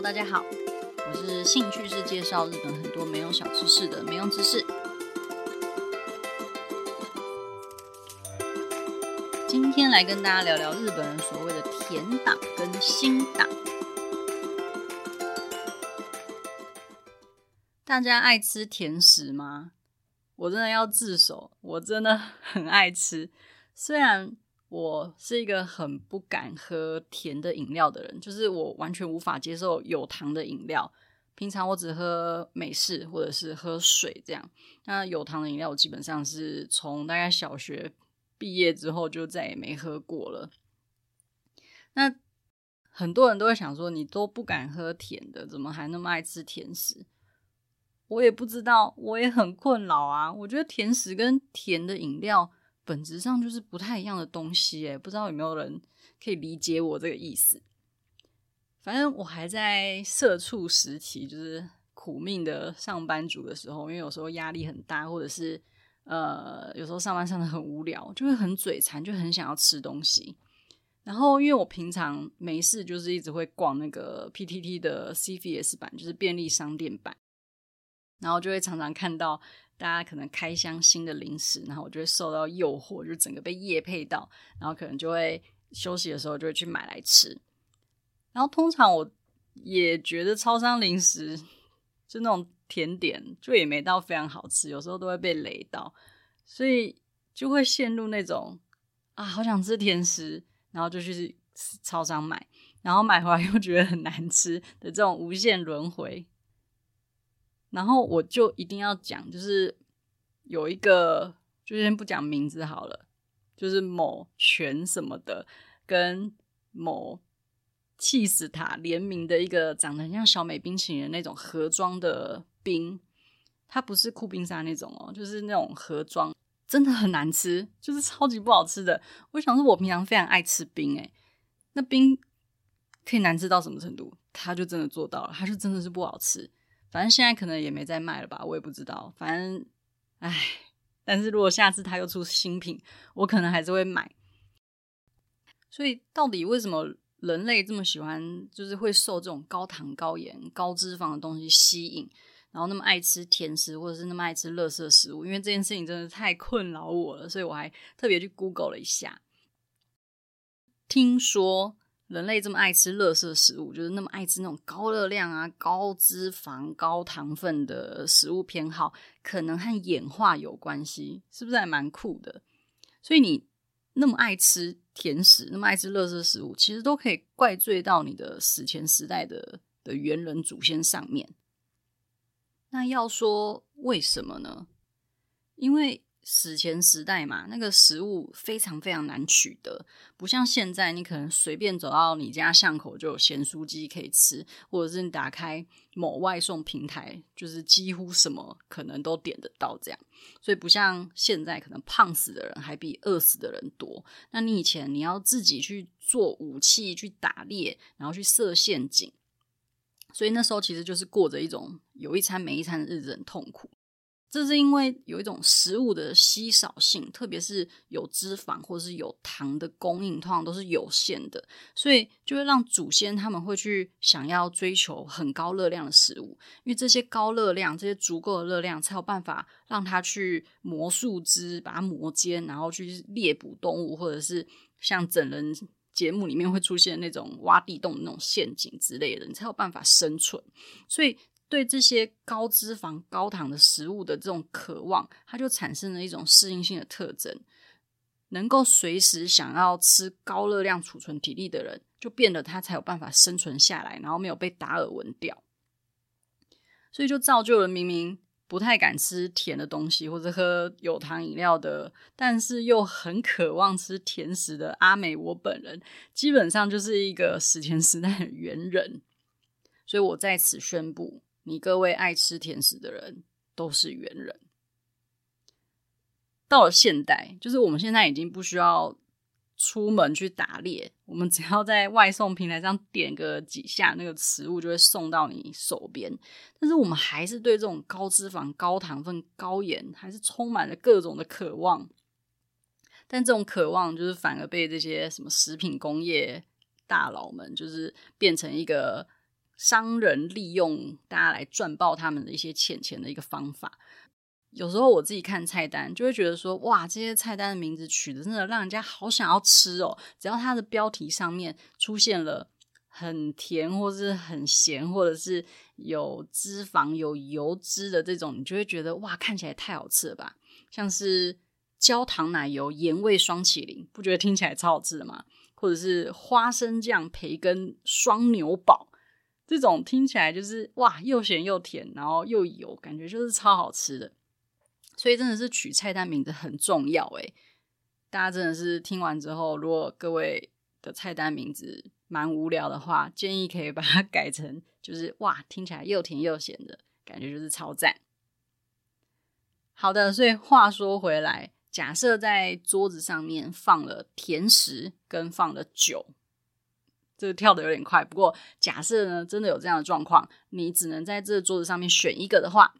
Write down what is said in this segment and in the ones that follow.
大家好，我是兴趣是介绍日本很多没用小知识的没用知识。今天来跟大家聊聊日本人所谓的甜党跟新党。大家爱吃甜食吗？我真的要自首，我真的很爱吃，虽然。我是一个很不敢喝甜的饮料的人，就是我完全无法接受有糖的饮料。平常我只喝美式或者是喝水这样。那有糖的饮料，我基本上是从大概小学毕业之后就再也没喝过了。那很多人都会想说，你都不敢喝甜的，怎么还那么爱吃甜食？我也不知道，我也很困扰啊。我觉得甜食跟甜的饮料。本质上就是不太一样的东西，哎，不知道有没有人可以理解我这个意思。反正我还在社畜时期，就是苦命的上班族的时候，因为有时候压力很大，或者是呃，有时候上班上得很无聊，就会很嘴馋，就很想要吃东西。然后，因为我平常没事，就是一直会逛那个 PTT 的 CVS 版，就是便利商店版，然后就会常常看到。大家可能开箱新的零食，然后我就会受到诱惑，就整个被夜配到，然后可能就会休息的时候就会去买来吃。然后通常我也觉得超商零食就那种甜点，就也没到非常好吃，有时候都会被雷到，所以就会陷入那种啊，好想吃甜食，然后就去超商买，然后买回来又觉得很难吃的这种无限轮回。然后我就一定要讲，就是有一个，就先不讲名字好了，就是某泉什么的，跟某气死塔联名的一个长得像小美冰淇淋那种盒装的冰，它不是酷冰沙那种哦，就是那种盒装，真的很难吃，就是超级不好吃的。我想说，我平常非常爱吃冰，诶，那冰可以难吃到什么程度？他就真的做到了，它就真的是不好吃。反正现在可能也没再卖了吧，我也不知道。反正，唉，但是如果下次他又出新品，我可能还是会买。所以，到底为什么人类这么喜欢，就是会受这种高糖、高盐、高脂肪的东西吸引，然后那么爱吃甜食，或者是那么爱吃垃圾食物？因为这件事情真的太困扰我了，所以我还特别去 Google 了一下，听说。人类这么爱吃垃圾食物，就是那么爱吃那种高热量啊、高脂肪、高糖分的食物偏好，可能和演化有关系，是不是还蛮酷的？所以你那么爱吃甜食，那么爱吃垃圾食物，其实都可以怪罪到你的史前时代的的猿人祖先上面。那要说为什么呢？因为。史前时代嘛，那个食物非常非常难取得，不像现在，你可能随便走到你家巷口就有咸酥鸡可以吃，或者是你打开某外送平台，就是几乎什么可能都点得到这样。所以不像现在，可能胖死的人还比饿死的人多。那你以前你要自己去做武器去打猎，然后去设陷阱，所以那时候其实就是过着一种有一餐没一餐的日子，很痛苦。这是因为有一种食物的稀少性，特别是有脂肪或者是有糖的供应，通常都是有限的，所以就会让祖先他们会去想要追求很高热量的食物，因为这些高热量、这些足够的热量，才有办法让他去磨树枝，把它磨尖，然后去猎捕动物，或者是像整人节目里面会出现那种挖地洞的那种陷阱之类的，你才有办法生存。所以。对这些高脂肪、高糖的食物的这种渴望，它就产生了一种适应性的特征，能够随时想要吃高热量、储存体力的人，就变得他才有办法生存下来，然后没有被达尔文掉。所以就造就了明明不太敢吃甜的东西或者喝有糖饮料的，但是又很渴望吃甜食的阿美，我本人基本上就是一个史前时代的猿人，所以我在此宣布，你各位爱吃甜食的人都是猿人。到了现代，就是我们现在已经不需要。出门去打猎，我们只要在外送平台上点个几下，那个食物就会送到你手边。但是我们还是对这种高脂肪、高糖分、高盐，还是充满了各种的渴望。但这种渴望，就是反而被这些什么食品工业大佬们，就是变成一个商人利用大家来赚爆他们的一些钱钱的一个方法。有时候我自己看菜单，就会觉得说，哇，这些菜单的名字取得真的让人家好想要吃哦。只要它的标题上面出现了很甜，或是很咸，或者是有脂肪、有油脂的这种，你就会觉得哇，看起来太好吃了吧？像是焦糖奶油盐味双淇淋，不觉得听起来超好吃的吗？或者是花生酱培根双牛堡，这种听起来就是哇，又咸又甜，然后又油，感觉就是超好吃的。所以真的是取菜单名字很重要诶，大家真的是听完之后，如果各位的菜单名字蛮无聊的话，建议可以把它 改成就是哇，听起来又甜又咸的感觉，就是超赞。好的，所以话说回来，假设在桌子上面放了甜食跟放了酒，这个跳得有点快，不过假设呢，真的有这样的状况，你只能在这个桌子上面选一个的话。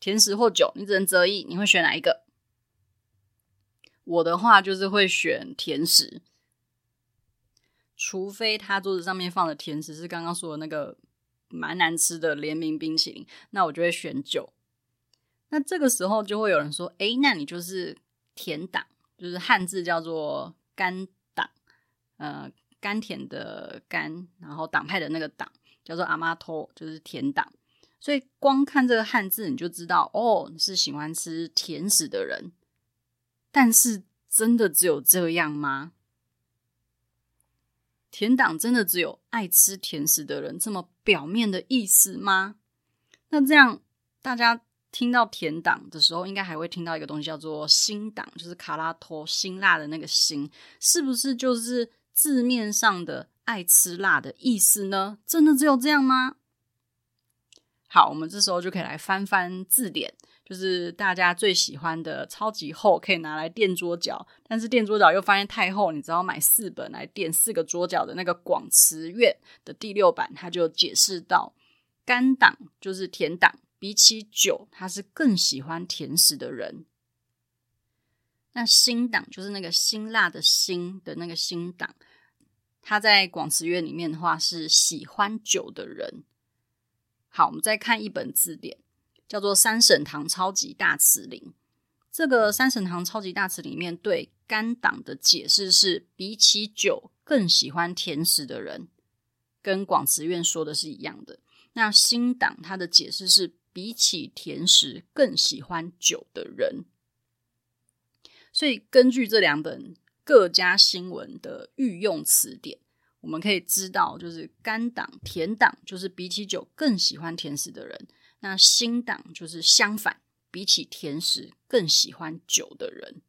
甜食或酒，你只能择一，你会选哪一个？我的话就是会选甜食，除非他桌子上面放的甜食是刚刚说的那个蛮难吃的联名冰淇淋，那我就会选酒。那这个时候就会有人说：“诶，那你就是甜党，就是汉字叫做甘党，呃，甘甜的甘，然后党派的那个党叫做阿妈托，就是甜党。”所以光看这个汉字，你就知道哦，你是喜欢吃甜食的人。但是真的只有这样吗？甜党真的只有爱吃甜食的人这么表面的意思吗？那这样大家听到甜党的时候，应该还会听到一个东西叫做辛党，就是卡拉托辛辣的那个辛，是不是就是字面上的爱吃辣的意思呢？真的只有这样吗？好，我们这时候就可以来翻翻字典，就是大家最喜欢的超级厚，可以拿来垫桌脚，但是垫桌脚又发现太厚，你只要买四本来垫四个桌脚的那个广辞苑的第六版，它就解释到，甘党就是甜党，比起酒，他是更喜欢甜食的人。那新党就是那个辛辣的辛的那个新党，他在广慈院里面的话是喜欢酒的人。好，我们再看一本字典，叫做《三省堂超级大辞林》。这个《三省堂超级大辞》里面对甘党的解释是：比起酒更喜欢甜食的人，跟广慈院说的是一样的。那新党他的解释是：比起甜食更喜欢酒的人。所以根据这两本各家新闻的御用词典。我们可以知道，就是甘党、甜党，就是比起酒更喜欢甜食的人；那新党就是相反，比起甜食更喜欢酒的人。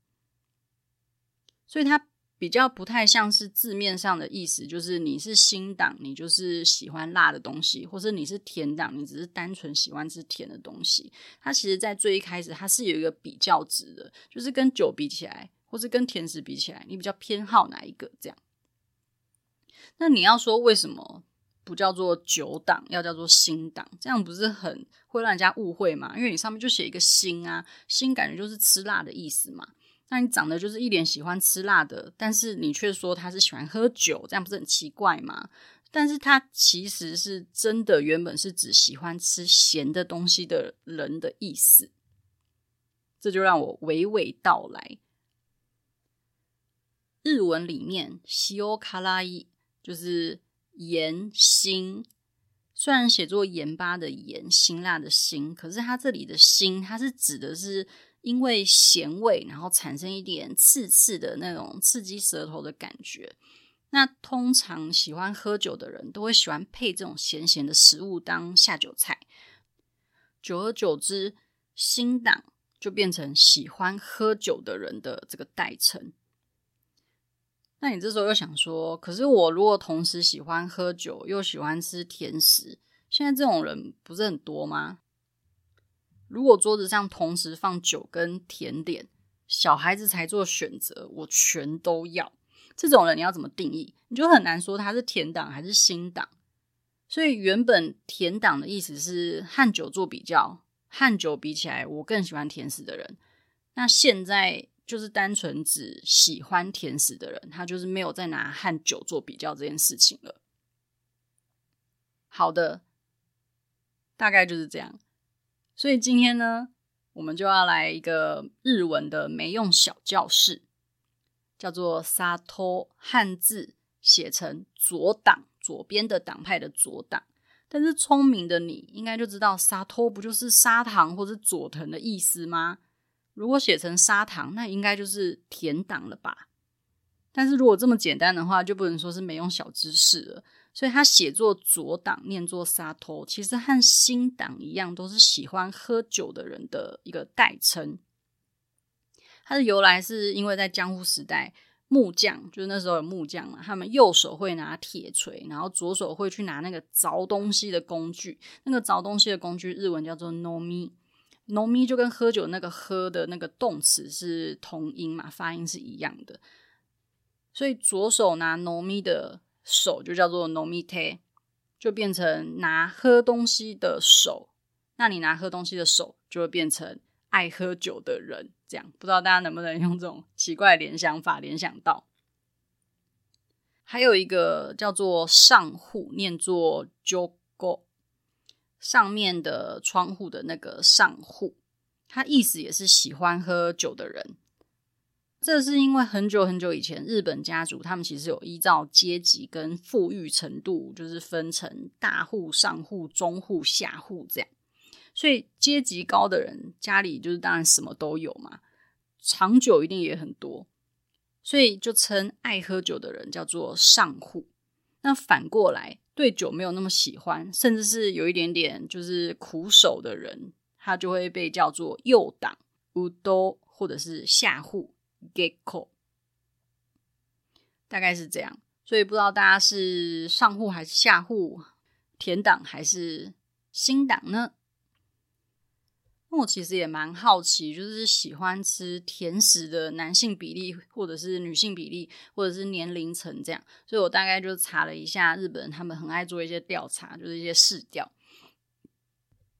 所以他比较不太像是字面上的意思，就是你是辛党，你就是喜欢辣的东西；或者你是甜党，你只是单纯喜欢吃甜的东西。它其实，在最一开始，它是有一个比较值的，就是跟酒比起来，或是跟甜食比起来，你比较偏好哪一个？这样。那你要说为什么不叫做酒党，要叫做辛党？这样不是很会让人家误会吗？因为你上面就写一个辛啊，辛感觉就是吃辣的意思嘛。那你长得就是一脸喜欢吃辣的，但是你却说他是喜欢喝酒，这样不是很奇怪吗？但是他其实是真的原本是指喜欢吃咸的东西的人的意思。这就让我娓娓道来。日文里面，西欧卡拉伊。就是盐辛，虽然写作盐巴的盐，辛辣的辛，可是它这里的辛，它是指的是因为咸味，然后产生一点刺刺的那种刺激舌头的感觉。那通常喜欢喝酒的人都会喜欢配这种咸咸的食物当下酒菜。久而久之，新党就变成喜欢喝酒的人的这个代称。那你这时候又想说，可是我如果同时喜欢喝酒又喜欢吃甜食，现在这种人不是很多吗？如果桌子上同时放酒跟甜点，小孩子才做选择，我全都要。这种人你要怎么定义？你就很难说他是甜党还是新党。所以原本甜党的意思是和酒做比较，和酒比起来，我更喜欢甜食的人。那现在。就是单纯指喜欢甜食的人，他就是没有再拿和酒做比较这件事情了。好的，大概就是这样。所以今天呢，我们就要来一个日文的没用小教室，叫做沙托汉字写成左党，左边的党派的左党。但是聪明的你应该就知道沙托不就是砂糖或者佐藤的意思吗？如果写成砂糖，那应该就是甜党了吧？但是如果这么简单的话，就不能说是没用小知识了。所以他写作左党，念作沙托，其实和新党一样，都是喜欢喝酒的人的一个代称。它的由来是因为在江户时代，木匠就是那时候有木匠嘛，他们右手会拿铁锤，然后左手会去拿那个凿东西的工具。那个凿东西的工具日文叫做 nomi。饮み就跟喝酒那个喝的那个动词是同音嘛，发音是一样的，所以左手拿饮み的手就叫做 nomite，，就变成拿喝东西的手。那你拿喝东西的手就会变成爱喝酒的人，这样不知道大家能不能用这种奇怪联想法联想到？还有一个叫做上户，念作 jogo，。上面的窗户的那个上户，它意思也是喜欢喝酒的人。这是因为很久很久以前，日本家族他们其实有依照阶级跟富裕程度，就是分成大户、上户、中户、下户这样。所以阶级高的人家里就是当然什么都有嘛，长久一定也很多，所以就称爱喝酒的人叫做上户。那反过来，对酒没有那么喜欢，甚至是有一点点就是苦手的人，他就会被叫做右党、乌多，或者是下户、gekko，大概是这样。所以不知道大家是上户还是下户，甜党还是新党呢？那我其实也蛮好奇，就是喜欢吃甜食的男性比例，或者是女性比例，或者是年龄层这样，所以我大概就查了一下日本，他们很爱做一些调查，就是一些市调。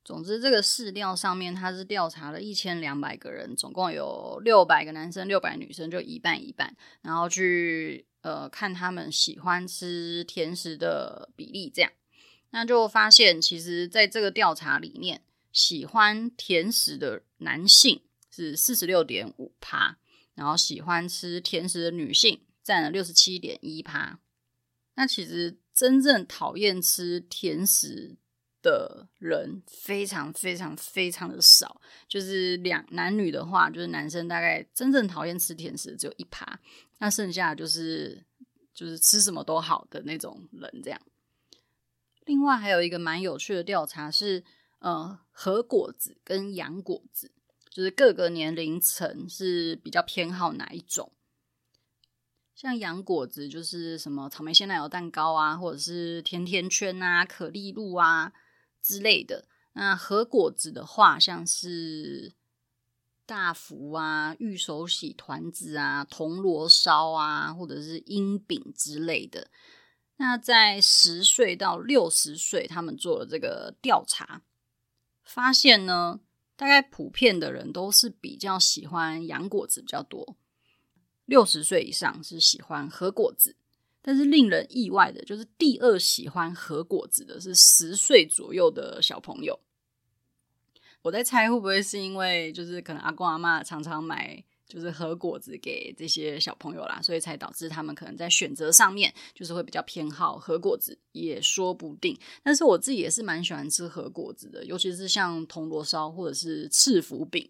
总之，这个市调上面他是调查了一千两百个人，总共有六百个男生，六百女生，就一半一半，然后去呃看他们喜欢吃甜食的比例，这样，那就发现，其实在这个调查里面。喜欢甜食的男性是四十六点五趴，然后喜欢吃甜食的女性占了六十七点一趴。那其实真正讨厌吃甜食的人非常非常非常的少，就是两男女的话，就是男生大概真正讨厌吃甜食只有一趴，那剩下就是就是吃什么都好的那种人这样。另外还有一个蛮有趣的调查是。呃，和果子跟洋果子，就是各个年龄层是比较偏好哪一种？像洋果子就是什么草莓鲜奶油蛋糕啊，或者是甜甜圈啊、可丽露啊之类的。那和果子的话，像是大福啊、玉手洗团子啊、铜锣烧啊，或者是樱饼之类的。那在十岁到六十岁，他们做了这个调查。发现呢，大概普遍的人都是比较喜欢洋果子比较多，六十岁以上是喜欢和果子，但是令人意外的就是第二喜欢核果子的是十岁左右的小朋友。我在猜会不会是因为就是可能阿公阿嬷常常买。就是核果子给这些小朋友啦，所以才导致他们可能在选择上面就是会比较偏好核果子，也说不定。但是我自己也是蛮喜欢吃核果子的，尤其是像铜锣烧或者是赤福饼，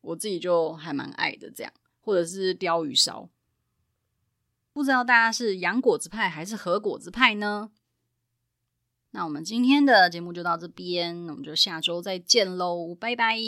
我自己就还蛮爱的。这样，或者是鲷鱼烧，不知道大家是洋果子派还是核果子派呢？那我们今天的节目就到这边，那我们就下周再见喽，拜拜。